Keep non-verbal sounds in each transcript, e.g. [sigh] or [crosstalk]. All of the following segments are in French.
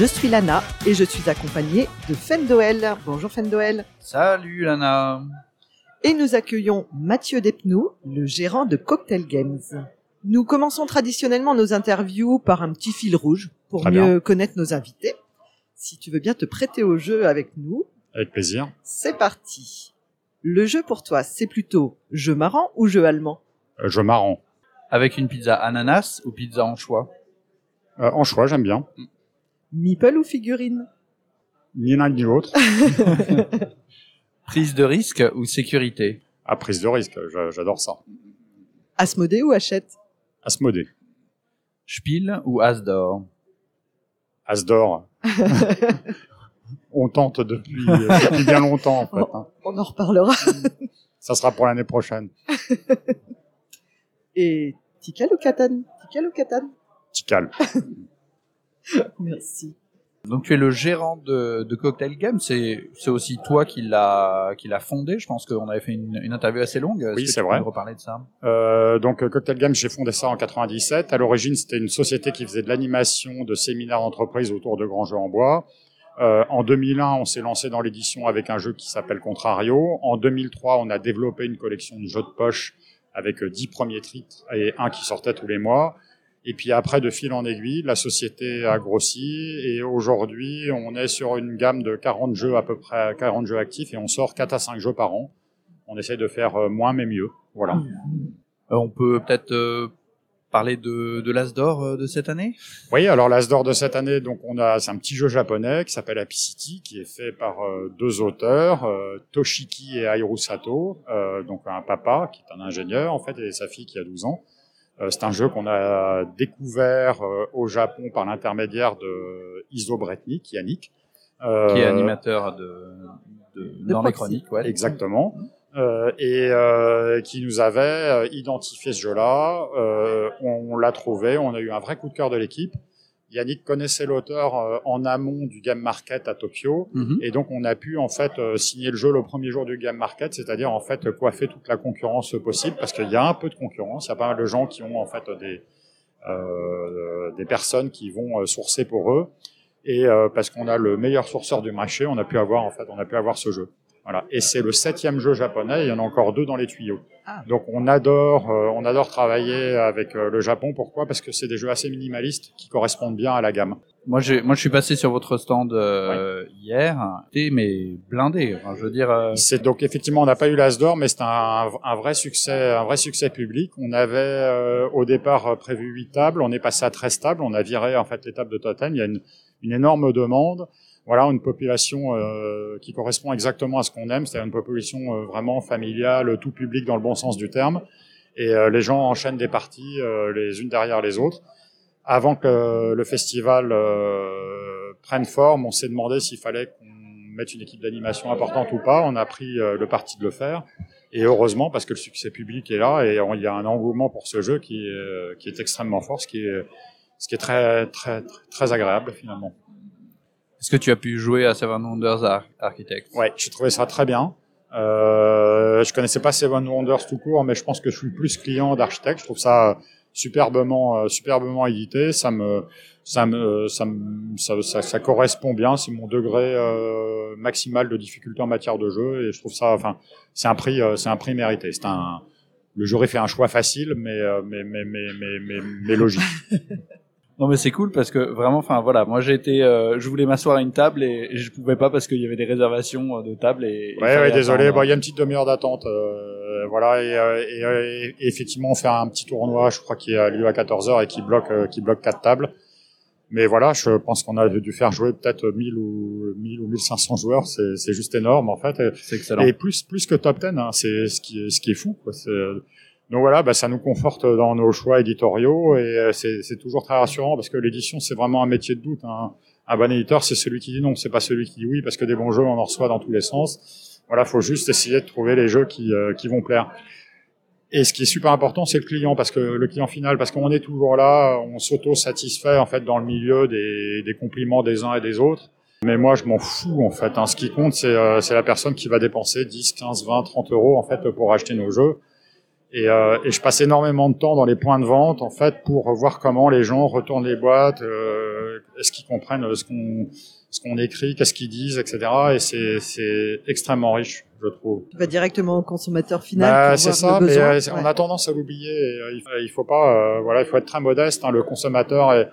Je suis Lana et je suis accompagnée de Fendoel. Bonjour Fendoel. Salut Lana. Et nous accueillons Mathieu Despnous, le gérant de Cocktail Games. Nous commençons traditionnellement nos interviews par un petit fil rouge pour Très mieux bien. connaître nos invités. Si tu veux bien te prêter au jeu avec nous, Avec plaisir. c'est parti. Le jeu pour toi, c'est plutôt jeu marrant ou jeu allemand Euh, jeu marrant. Avec une pizza ananas ou pizza anchois? Euh, en choix, j'aime bien. Meeple ou figurine? Ni l'un ni l'autre. [laughs] Prise de risque ou sécurité? À prise de risque, j'a- j'adore ça. Asmodée ou Hachette? Asmodée. Spiel ou as d'or As d'or. [laughs] On tente depuis, euh, depuis bien longtemps, en fait. hein. On en reparlera. [laughs] Ça sera pour l'année prochaine. Et Tikal ou Catan Tikal ou Catan Tical. [laughs] Merci. Donc tu es le gérant de, de Cocktail Game, c'est c'est aussi toi qui l'a qui l'a fondé. Je pense qu'on avait fait une, une interview assez longue. Est-ce Oui, que c'est vrai. reparler de ça? Euh, donc, euh, Cocktail Games, j'ai fondé ça en 97. À l'origine, c'était une société qui faisait de l'animation de séminaires d'entreprise autour de grands jeux en bois. Euh, en 2001, on s'est lancé dans l'édition avec un jeu qui s'appelle Contrario. En 2003, on a développé une collection de jeux de poche avec euh, 10 premiers titres et un qui sortait tous les mois. Et puis après, de fil en aiguille, la société a grossi et aujourd'hui, on est sur une gamme de 40 jeux à peu près, 40 jeux actifs et on sort 4 à 5 jeux par an. On essaie de faire euh, moins mais mieux. Voilà. Euh, On peut peut-être euh, parler de, de l'as d'or euh, de cette année? Oui, alors l'As d'or de cette année, donc on a c'est un petit jeu japonais qui s'appelle Happy City, qui est fait par euh, deux auteurs, euh, Toshiki et Hirosato, Sato, donc un papa qui est un ingénieur en fait et sa fille qui a 12 ans. Euh, c'est un jeu qu'on a découvert euh, au Japon par l'intermédiaire de Iso Bretnik, Yannick. euh, qui est animateur de, de, dans les Proxy. chroniques. Ouais. Exactement. Euh, et euh, qui nous avait euh, identifié ce jeu-là. Euh, on l'a trouvé, on a eu un vrai coup de cœur de l'équipe. Yannick connaissait l'auteur euh, en amont du Game Market à Tokyo. Mhm. Et donc, on a pu en fait euh, signer le jeu le premier jour du Game Market, c'est-à-dire en fait coiffer toute la concurrence possible, parce qu'il y a un peu de concurrence. Il y a pas mal de gens qui ont en fait des euh, des personnes qui vont euh, sourcer pour eux. Et euh, parce qu'on a le meilleur sourceur du marché, on a pu avoir en fait, on a pu avoir ce jeu. Voilà. Et c'est le septième jeu japonais. Il y en a encore deux dans les tuyaux. Ah. Donc on adore, euh, on adore travailler avec euh, le Japon. Pourquoi? Parce que c'est des jeux assez minimalistes qui correspondent bien à la gamme. Moi, j'ai, moi, je suis passé sur votre stand euh, hier, C'était, mais blindé. Enfin, je veux dire, euh, C'est donc effectivement on n'a pas eu l'As d'or, mais c'est un, un vrai succès, un vrai succès public. On avait euh, au départ euh, prévu 8 tables, on est passé à 13 tables, on a viré en fait les tables de totem. Il y a une, une énorme demande. Voilà, une population euh, qui correspond exactement à ce qu'on aime, c'est-à-dire une population euh, vraiment familiale, tout public dans le bon sens du terme. Et euh, les gens enchaînent des parties euh, les unes derrière les autres. Avant que le festival euh, prenne forme, on s'est demandé s'il fallait qu'on mette une équipe d'animation importante ou pas. On a pris euh, le parti de le faire. Et heureusement, parce que le succès public est là et il y a un engouement pour ce jeu qui est, qui est extrêmement fort, ce qui est, ce qui est très, très, très agréable finalement. Est-ce que tu as pu jouer à Seven Wonders Ar- Architect Ouais, j'ai trouvé ça très bien. Euh, je connaissais pas Seven Wonders tout court, mais je pense que je suis plus client d'architecte. Je trouve ça superbement, euh, superbement édité. Ça me, ça me, ça me, ça, ça, ça correspond bien. C'est mon degré euh, maximal de difficulté en matière de jeu, et je trouve ça, enfin, c'est un prix, euh, c'est un prix mérité. C'est un, le jury fait un choix facile, mais, euh, mais, mais, mais, mais, mais, mais logique. [laughs] Non, mais c'est cool parce que vraiment, enfin voilà, moi j'ai été, euh, je voulais m'asseoir à une table et, et je pouvais pas parce qu'il y avait des réservations euh, de table et. il Ouais, ouais, désolé. il y a une petite demi-heure d'attente. euh, voilà, et, euh, et, euh, et effectivement, on fait un petit tournoi, je crois, qui a lieu à 14h et qui bloque, euh, qui bloque quatre tables. Mais voilà, je pense qu'on a dû faire jouer peut-être 1000 ou 1000 ou 1500 joueurs. C'est juste énorme, en fait. Et, C'est excellent. et plus, plus que top 10, hein, c'est ce qui est, ce qui est fou, quoi. Donc voilà, bah, ça nous conforte dans nos choix éditoriaux et euh, c'est toujours très rassurant parce que l'édition, c'est vraiment un métier de doute. hein. Un bon éditeur, c'est celui qui dit non, c'est pas celui qui dit oui, parce que des bons jeux, on en reçoit dans tous les sens. Voilà, faut juste essayer de trouver les jeux qui, qui vont plaire. Et ce qui est super important, c'est le client, parce que le client final, parce qu'on est toujours là, on s'auto-satisfait en fait dans le milieu des, des, compliments des uns et des autres. Mais moi, je m'en fous en fait. Hein. Ce qui compte, c'est euh, la personne qui va dépenser 10, 15, 20, 30 euros en fait pour acheter nos jeux. Et, euh, et, je passe énormément de temps dans les points de vente en fait pour voir comment les gens retournent les boîtes, euh, est-ce qu'ils comprennent ce qu'on ce qu'on écrit, qu'est-ce qu'ils disent, etc. Et c'est extrêmement riche je trouve. Tu vas directement au consommateur final. Bah, c'est ça, mais euh, on a tendance à l'oublier. Euh, il, faut pas, euh, voilà, il faut être très modeste. Hein, le consommateur est,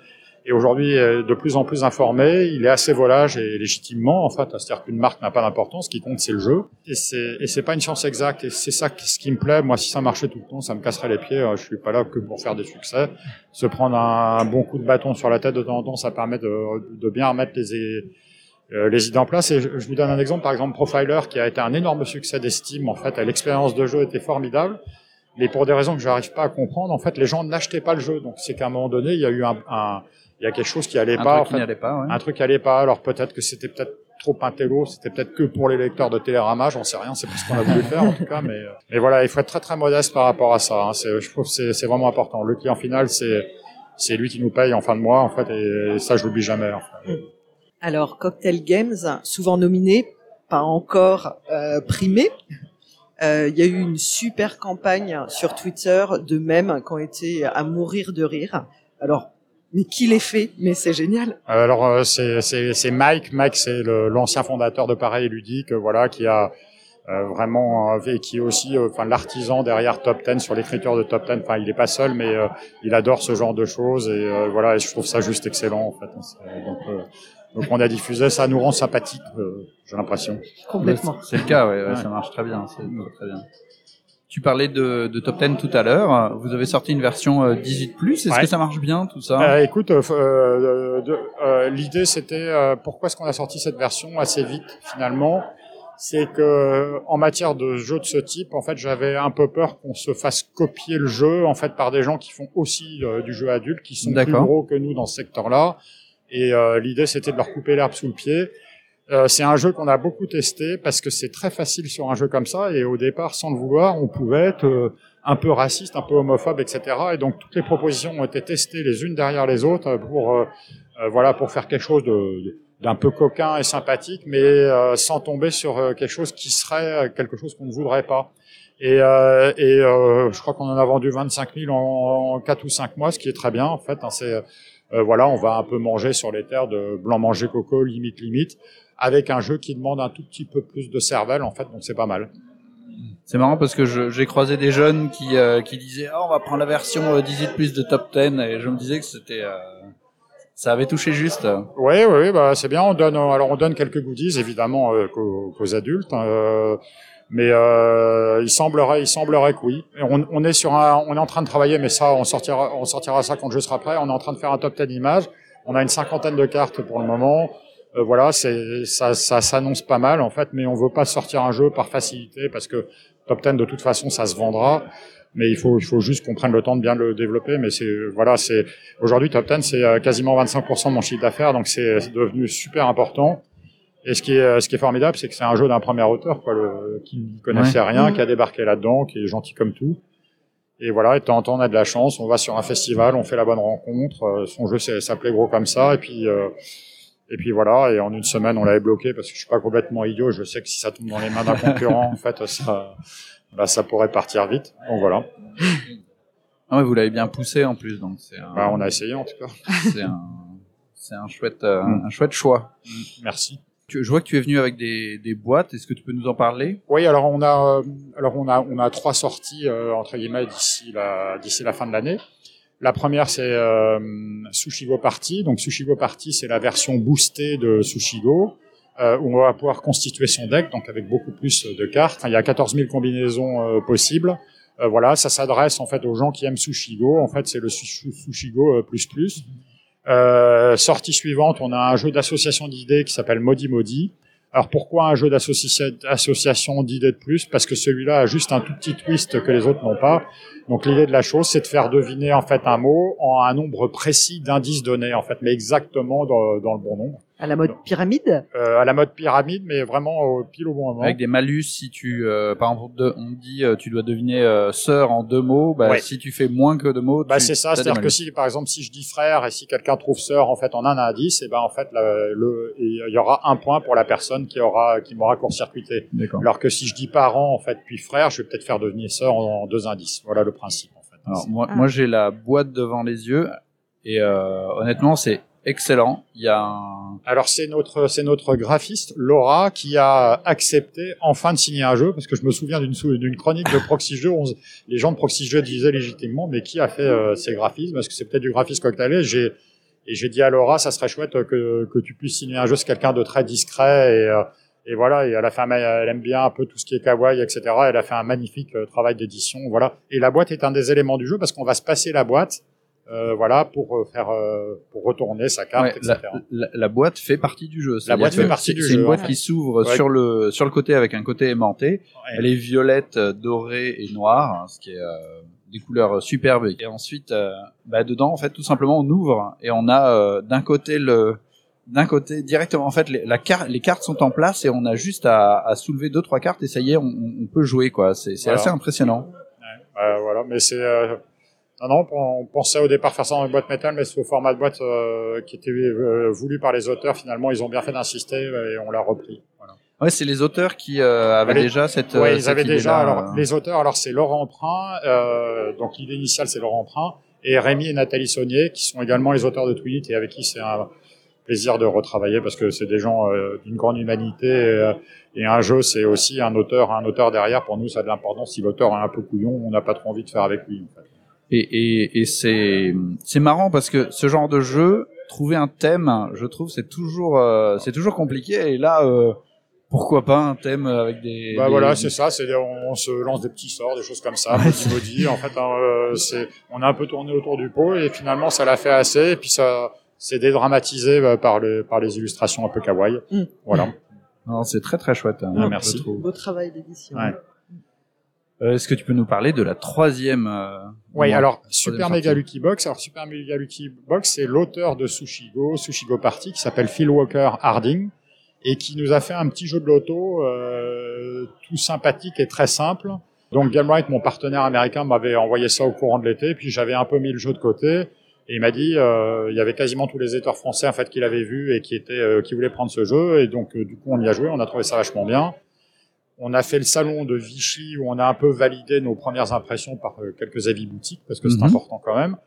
est aujourd'hui de plus en plus informé. Il est assez volage et légitimement, en fait. C'est-à-dire qu'une marque n'a pas d'importance. Ce qui compte, c'est le jeu. Et c'est, et pas une science exacte. Et c'est ça ce qui me plaît. Moi, si ça marchait tout le temps, ça me casserait les pieds. Je suis pas là que pour faire des succès. Se prendre un, bon coup de bâton sur la tête de temps en temps, ça permet de, de bien remettre les euh, les idées en place. Et je, vous donne un exemple, par exemple Profiler, qui a été un énorme succès d'estime. En fait, l'expérience de jeu était formidable, mais pour des raisons que je n'arrive pas à comprendre, en fait, les gens n'achetaient pas le jeu. Donc, c'est qu'à un moment donné, il y a eu un, un il y a quelque chose qui allait un pas. Truc qui n'allait pas ouais. Un truc qui allait pas. Alors peut-être que c'était peut-être trop un télo, c'était peut-être que pour les lecteurs de Télérama, j'en sais rien, c'est pas ce qu'on a voulu faire en tout cas, mais, euh, mais voilà, il faut être très très modeste par rapport à ça. Hein. Je trouve que c'est vraiment important. Le client final, c'est c'est lui qui nous paye en fin de mois en fait, et ça je l'oublie jamais. En fait. Alors, Cocktail Games, souvent nominé, pas encore euh, primé. Euh, il y a eu une super campagne sur Twitter de mèmes qui ont été à mourir de rire. Alors, mais qui les fait Mais c'est génial. Alors, euh, c'est Mike. Mike, c'est l'ancien fondateur de Pareil Ludique, voilà, qui a vraiment et qui est aussi enfin l'artisan derrière Top Ten sur l'écriture de Top Ten. Enfin, il est pas seul, mais il adore ce genre de choses et voilà, et je trouve ça juste excellent en fait. Donc, donc on a diffusé, ça nous rend sympathique, euh, j'ai l'impression. Complètement. C'est le cas, ouais, ouais, ça marche très bien, c'est très bien. Tu parlais de, de, Top 10 tout à l'heure. Vous avez sorti une version 18 euh, Est-ce que ça marche bien tout ça? Euh, Écoute, euh, euh l'idée c'était pourquoi est-ce qu'on a sorti cette version assez vite finalement? C'est que en matière de jeux de ce type, en fait, j'avais un peu peur qu'on se fasse copier le jeu en fait par des gens qui font aussi du jeu adulte, qui sont plus gros que nous dans ce secteur-là. Et l'idée, c'était de leur couper l'herbe sous le pied. Euh, c'est un jeu qu'on a beaucoup testé parce que c'est très facile sur un jeu comme ça. Et au départ, sans le vouloir, on pouvait être euh, un peu raciste, un peu homophobe, etc. Et donc toutes les propositions ont été testées les unes derrière les autres pour euh, voilà pour faire quelque chose de, d'un peu coquin et sympathique, mais sans tomber sur quelque chose qui serait quelque chose qu'on ne voudrait pas. Et, et je crois qu'on en a vendu 25 000 en, en 4 ou 5 mois, ce qui est très bien en fait. Hein, c'est euh, voilà, on va un peu manger sur les terres de blanc manger coco, limite limite, avec un jeu qui demande un tout petit peu plus de cervelle en fait, donc c'est pas mal. C'est marrant parce que j'ai croisé des jeunes qui, euh, qui disaient oh, on va prendre la version 18 euh, plus de top 10 et je me disais que c'était ça avait touché juste. Oui, oui, bah c'est bien. On donne alors on donne quelques goodies évidemment qu'aux adultes. Hein, mais euh, il semblerait, il semblerait que oui. On, on, est sur un, on est en train de travailler, mais ça, on sortira, on sortira ça quand je serai prêt. On est en train de faire un top 10 images. On a une cinquantaine de cartes pour le moment. Euh, voilà, c'est, ça, ça s'annonce pas mal en fait, mais on veut pas sortir un jeu par facilité parce que top 10 de toute façon, ça se vendra. Mais il faut, il faut juste qu'on prenne le temps de bien le développer. Mais c'est, voilà, c'est aujourd'hui top 10, c'est euh, quasiment 25% de mon chiffre d'affaires, donc c'est devenu super important. Et ce qui est, euh, ce qui est formidable, c'est que c'est un jeu d'un premier auteur, quoi, le, qui ne connaissait rien, qui a débarqué là-dedans, qui est gentil comme tout. Et voilà, et de temps en temps, on a de la chance, on va sur un festival, on fait la bonne rencontre, euh, son jeu s'appelait gros comme ça, et puis, euh, et puis voilà, et en une semaine, on l'avait bloqué parce que je suis pas complètement idiot, je sais que si ça tombe dans les mains d'un concurrent, en fait, ça, bah, ça pourrait partir vite. Donc voilà. Ah ouais, vous l'avez bien poussé en plus, donc c'est. Un... Bah, on a essayé en tout cas. c'est un, c'est un chouette, un chouette choix. Merci je vois que tu es venu avec des, des boîtes. Est-ce que tu peux nous en parler? Oui, alors on a, euh, alors on a, on a trois sorties euh, entre guillemets d'ici la, d'ici la fin de l'année. La première c'est euh, Sushigo Party. Donc Sushigo Party, c'est la version boostée de Sushigo. Euh, où on va pouvoir constituer son deck, donc avec beaucoup plus de cartes. il y a 14 000 combinaisons euh, possibles. voilà, ça s'adresse en fait aux gens qui aiment Sushigo. En fait, c'est le Sushigo plus plus. Euh, sortie suivante, on a un jeu d'association d'idées qui s'appelle Modi Modi. Alors pourquoi un jeu d'association d'idées de plus? Parce que celui-là a juste un tout petit twist que les autres n'ont pas. Donc l'idée de la chose, c'est de faire deviner en fait un mot en un nombre précis d'indices donnés en fait, mais exactement dans, dans le bon nombre. À la mode pyramide euh, À la mode pyramide, mais vraiment au pile au bon moment. Avec des malus, si tu, euh, par exemple, on dit, euh, tu dois deviner euh, sœur en deux mots. Bah, Ouais. si tu fais moins que deux mots, Bah tu- c'est ça, c'est-à-dire que si par exemple si je dis frère et si quelqu'un trouve sœur en fait en un indice, et ben en fait le il y aura un point pour la personne qui aura qui m'aura court-circuité. D'accord. Alors que si je dis parent en fait puis frère, je vais peut-être faire devenir sœur en, en deux indices. Voilà le principe en fait. Alors, moi, Ah. moi j'ai la boîte devant les yeux et euh, honnêtement, c'est excellent. Il y a un... Alors c'est notre c'est notre graphiste Laura qui a accepté enfin de signer un jeu parce que je me souviens d'une d'une chronique de Proxy Jeux, on les gens de Proxy Jeux disaient légitimement mais qui a fait euh, ces graphismes? Parce que c'est peut-être du graphisme cocktailé. J'ai et j'ai dit à Laura ça serait chouette que que tu puisses signer un jeu c'est quelqu'un de très discret et euh, et voilà, et elle a fait un, ma- elle aime bien un peu tout ce qui est kawaii, etc. Elle a fait un magnifique euh, travail d'édition, voilà. Et la boîte est un des éléments du jeu parce qu'on va se passer la boîte, euh, voilà, pour euh, faire, euh, pour retourner sa carte, Ouais, etc. la, la- la boîte fait partie du jeu. C'est-à-dire boîte fait partie c'est- du C'est jeu, une boîte ouais. qui s'ouvre Ouais. sur le sur le côté avec un côté aimanté. Elle est violette, dorée et noire, hein, ce qui est euh, des couleurs superbes. Et ensuite, euh, bah, dedans, en fait, tout simplement, on ouvre et on a euh, d'un côté le d'un côté directement en fait les, la les cartes sont en place et on a juste à, à soulever deux trois cartes et ça y est on, on peut jouer quoi c'est c'est Voilà. assez impressionnant voilà, mais c'est euh, non, non, on pensait au départ faire ça dans une boîte métal, mais ce format de boîte euh, qui était euh, voulu par les auteurs, finalement, ils ont bien fait d'insister et on l'a repris. Voilà. ouais c'est les auteurs qui euh, avaient déjà cette Ouais, euh, ils cette avaient déjà. Alors, les auteurs, alors c'est Laurent Emprunt, euh, donc l'idée initiale c'est Laurent Emprunt, et Rémi et Nathalie Saunier, qui sont également les auteurs de Tweet et avec qui c'est un plaisir de retravailler parce que c'est des gens euh, d'une grande humanité euh, et un jeu c'est aussi un auteur, un auteur derrière. Pour nous, ça a de l'importance. Si l'auteur est un peu couillon, on n'a pas trop envie de faire avec lui. En fait. Et, et, et c'est c'est marrant parce que ce genre de jeu, trouver un thème, je trouve, c'est toujours euh, c'est toujours compliqué. Et là, euh, pourquoi pas un thème avec des. Bah des- voilà, c'est ça. C'est on, on se lance des petits sorts, des choses comme ça, Ouais, maudit maudit. En fait, hein, euh, c'est on a un peu tourné autour du pot et finalement ça l'a fait assez. Et puis ça c'est dédramatisé euh, par le par les illustrations un peu kawaii. Mm. Voilà. Non, c'est très très chouette. hein, Ah, je merci. Beau travail d'édition. Ouais. Euh, Est-ce que tu peux nous parler de la troisième euh, Oui, alors Super. Mega Lucky Box. Alors Super Mega Lucky Box, c'est l'auteur de Sushigo, Sushigo Party, qui s'appelle Phil Walker Harding et qui nous a fait un petit jeu de loto euh, tout sympathique et très simple. Donc Gamewright, mon partenaire américain, m'avait envoyé ça au courant de l'été, puis j'avais un peu mis le jeu de côté. Et il m'a dit, euh, il y avait quasiment tous les éditeurs français en fait qu'il avait vu et qui étaient, euh, qui voulaient prendre ce jeu. Et donc euh, du coup, on y a joué, on a trouvé ça vachement bien. On a fait le salon de Vichy où on a un peu validé nos premières impressions par euh, quelques avis boutiques parce que c'est Mhm. important quand même.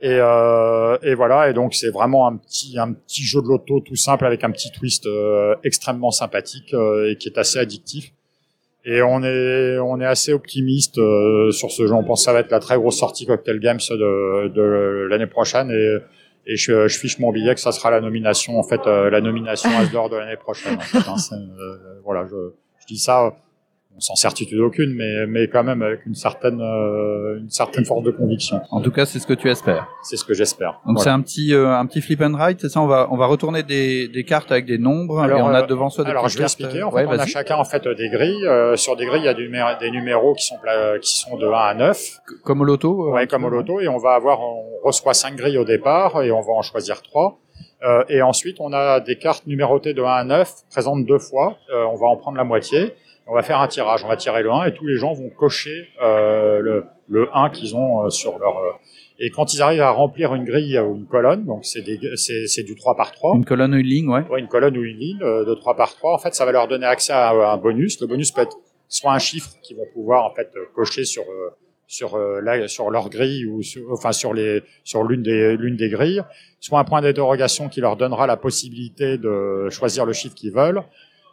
Et, euh, et voilà. Et donc c'est vraiment un petit un petit jeu de loto tout simple avec un petit twist euh, extrêmement sympathique euh, et qui est assez addictif. Et on est on est assez optimiste sur ce jeu. On pense que ça va être la très grosse sortie Cocktail Games de, de l'année prochaine et et je, je fiche mon billet que ça sera la nomination en fait la nomination Asdor de l'année prochaine. En fait, hein. C'est, voilà, je, je dis ça sans certitude aucune, mais mais quand même avec une certaine euh, une certaine force de conviction. En tout cas, c'est ce que tu espères. C'est ce que j'espère. Donc Voilà. c'est un petit euh, un petit flip and write, c'est ça? On va on va retourner des, des cartes avec des nombres Alors, et on a euh, devant soi des Alors je vais cartes. expliquer. En fait, Ouais, on a chacun en fait des grilles. Euh, sur des grilles, il y a du des numéros qui sont qui sont de 1 à 9. Comme au loto. Ouais, comme au loto, et on va avoir, on reçoit cinq grilles au départ, et on va en choisir trois. Euh, et ensuite, on a des cartes numérotées de 1 à 9, présentes deux fois. Euh, on va en prendre la moitié. On va faire un tirage. On va tirer le 1, et tous les gens vont cocher euh, le, le 1 qu'ils ont sur leur... et quand ils arrivent à remplir une grille ou une colonne, donc c'est des- c'est c'est du 3 par 3, Une colonne ou une ligne, ouais. Ouais, une colonne ou une ligne de 3 par 3, en fait, ça va leur donner accès à un bonus. Le bonus peut être soit un chiffre qu'ils vont pouvoir en fait cocher sur sur euh, la, sur leur grille ou sur, enfin sur les sur l'une des l'une des grilles, soit un point d'interrogation qui leur donnera la possibilité de choisir le chiffre qu'ils veulent,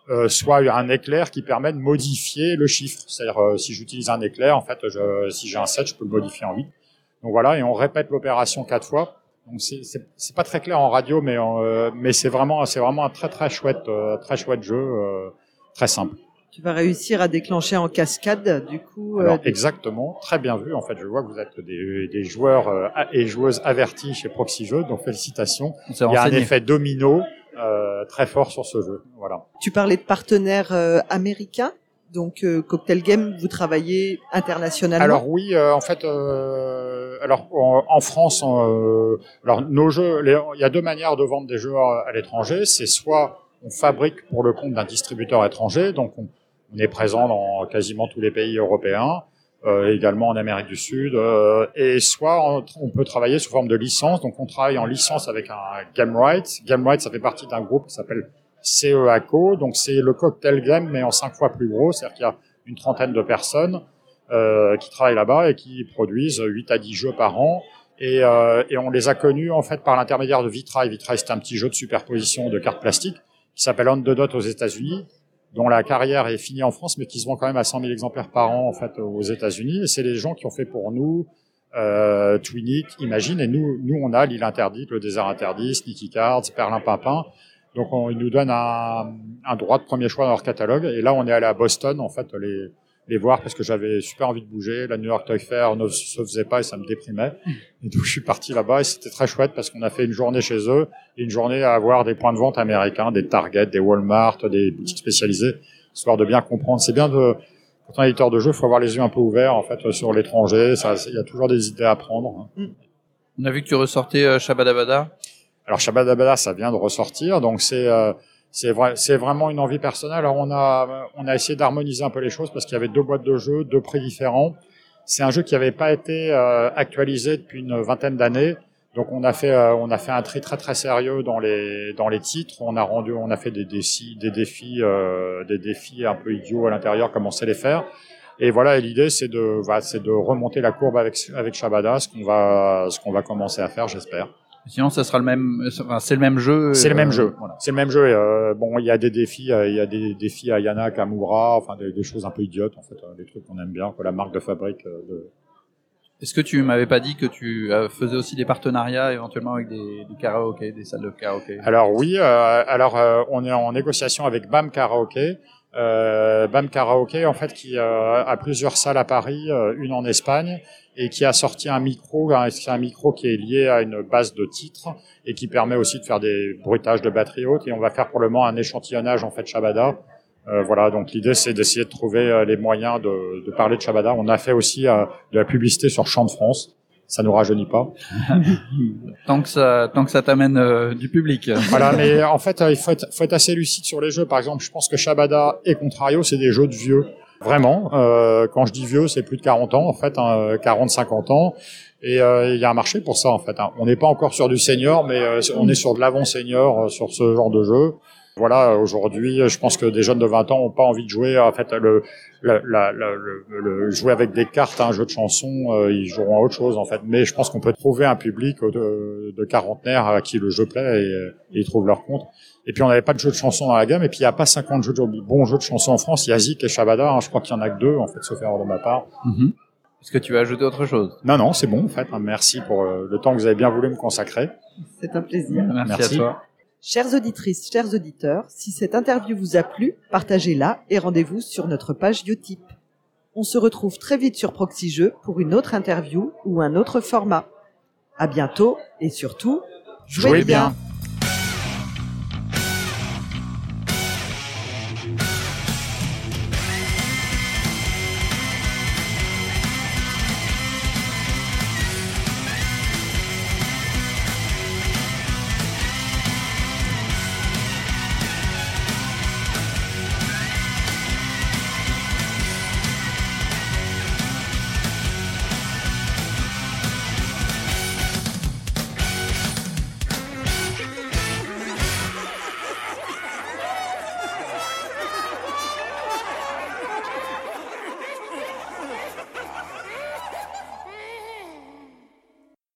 euh, soit un éclair qui permet de modifier le chiffre. C'est-à-dire euh, si j'utilise un éclair, en fait, je, si j'ai un 7, je peux le modifier en 8. Donc voilà, et on répète l'opération quatre fois. Donc c'est pas très clair en radio, mais euh, mais c'est vraiment c'est vraiment un très très chouette euh, très chouette jeu, euh, très simple. Tu vas réussir à déclencher en cascade, du coup. euh, Alors exactement, très bien vu. En fait, je vois que vous êtes des, des joueurs euh, et joueuses avertis chez Proxy Jeux, donc félicitations. Il y a un effet domino euh, très fort sur ce jeu. Voilà. Tu parlais de partenaires euh, américains. Donc euh, Cocktail Game, vous travaillez internationalement Alors oui, euh, en fait, euh, alors en, France, alors nos jeux, il y a deux manières de vendre des jeux à, l'étranger. C'est soit on fabrique pour le compte d'un distributeur étranger, donc on, on, est présent dans quasiment tous les pays européens, également en Amérique du Sud, et soit on, peut travailler sous forme de licence. Donc on travaille en licence avec un Game Rights. Game Rights, ça fait partie d'un groupe qui s'appelle CEACO, donc c'est le cocktail game mais en cinq fois plus gros, c'est-à-dire qu'il y a une trentaine de personnes euh, qui travaillent là-bas et qui produisent 8 à 10 jeux par an. Et, euh, et on les a connus en fait par l'intermédiaire de Vitra. Vitra, c'est un petit jeu de superposition de cartes plastiques qui s'appelle On the Dot aux États-Unis, dont la carrière est finie en France, mais qui se vend quand même à 100 000 exemplaires par an en fait aux États-Unis. Et c'est les gens qui ont fait pour nous euh, Imagine, et nous, nous on a l'île interdite, le désert interdit, Sneaky Cards, Perlin Papin. Donc on, ils nous donnent un, un, droit de premier choix dans leur catalogue. Et là, on est allé à Boston, en fait, les, les voir parce que j'avais super envie de bouger. La New York Toy Fair ne se faisait pas et ça me déprimait. Et donc je suis parti là-bas et c'était très chouette parce qu'on a fait une journée chez eux et une journée à avoir des points de vente américains, des Target, des Walmart, des boutiques spécialisées, histoire de bien comprendre. C'est bien de quand on est éditeur de jeux, il faut avoir les yeux un peu ouverts en fait sur l'étranger. Il y a toujours des idées à prendre. On a vu que tu ressortais euh, Shabadabada. Alors Shabbat ça vient de ressortir, donc c'est euh, c'est vrai, c'est vraiment une envie personnelle. Alors on a on a essayé d'harmoniser un peu les choses parce qu'il y avait deux boîtes de jeux, deux prix différents. C'est un jeu qui n'avait pas été euh, actualisé depuis une vingtaine d'années. Donc on a fait euh, on a fait un tri très très sérieux dans les dans les titres. On a rendu on a fait des défis des défis des défis un peu idiots à l'intérieur comme on sait les faire. Et voilà, l'idée c'est de bah, c'est de remonter la courbe avec avec Shabada, ce qu'on va ce qu'on va commencer à faire, j'espère. Sinon, ça sera le même. Enfin, c'est le même jeu. C'est le même euh, jeu. Voilà. C'est le même jeu. Euh, bon, il y a des défis. Euh, il y a des défis à Yana, Kamura, enfin des, des, choses un peu idiotes en fait, euh, des trucs qu'on aime bien, que la marque de fabrique. De... Est-ce que tu m'avais pas dit que tu faisais aussi des partenariats éventuellement avec des, des karaokés, des salles de karaoké? Alors oui. alors on est en négociation avec BAM Karaoké. Euh, BAM Karaoké, en fait, qui euh, a plusieurs salles à Paris, une en Espagne, et qui a sorti un micro, c'est un micro qui est lié à une base de titres et qui permet aussi de faire des bruitages de batterie haute. Et on va faire pour le moment un échantillonnage en fait Shabada. Euh, voilà, donc l'idée c'est d'essayer de trouver euh, les moyens de, de, parler de Shabada. On a fait aussi euh, de la publicité sur Champ de France. Ça nous rajeunit pas. [laughs] tant que ça, tant que ça t'amène euh, du public. voilà, mais en fait, il faut être, faut être assez lucide sur les jeux. Par exemple, je pense que Shabada et Contrario, c'est des jeux de vieux. Vraiment, euh, quand je dis vieux, c'est plus de 40 ans en fait, hein, 40-50 ans. Et euh, il y a un marché pour ça en fait. Hein. On n'est pas encore sur du senior, mais euh, on est sur de l'avant senior euh, sur ce genre de jeu. Voilà, aujourd'hui, je pense que des jeunes de 20 ans ont pas envie de jouer en fait le, le, le, jouer avec des cartes, un jeu de chansons, ils joueront à autre chose en fait. Mais je pense qu'on peut trouver un public de, de quarantenaires à qui le jeu plaît et, et ils trouvent leur compte. Et puis on n'avait pas de jeux de chansons dans la gamme. Et puis il n'y a pas 50 jeux de, bons jeux de chansons en France. Il y a Zik et Shabada. Hein. Je crois qu'il y en a que deux, en fait, sauf erreur de ma part. Mm-hmm. Est-ce que tu veux ajouter autre chose? Non, non, c'est bon, en fait. Hein. Merci pour euh, le temps que vous avez bien voulu me consacrer. C'est un plaisir. Merci, à toi. Chères auditrices, chers auditeurs, si cette interview vous a plu, partagez-la et rendez-vous sur notre page Utip. On se retrouve très vite sur Proxy Jeux pour une autre interview ou un autre format. À bientôt et surtout, jouez, bien.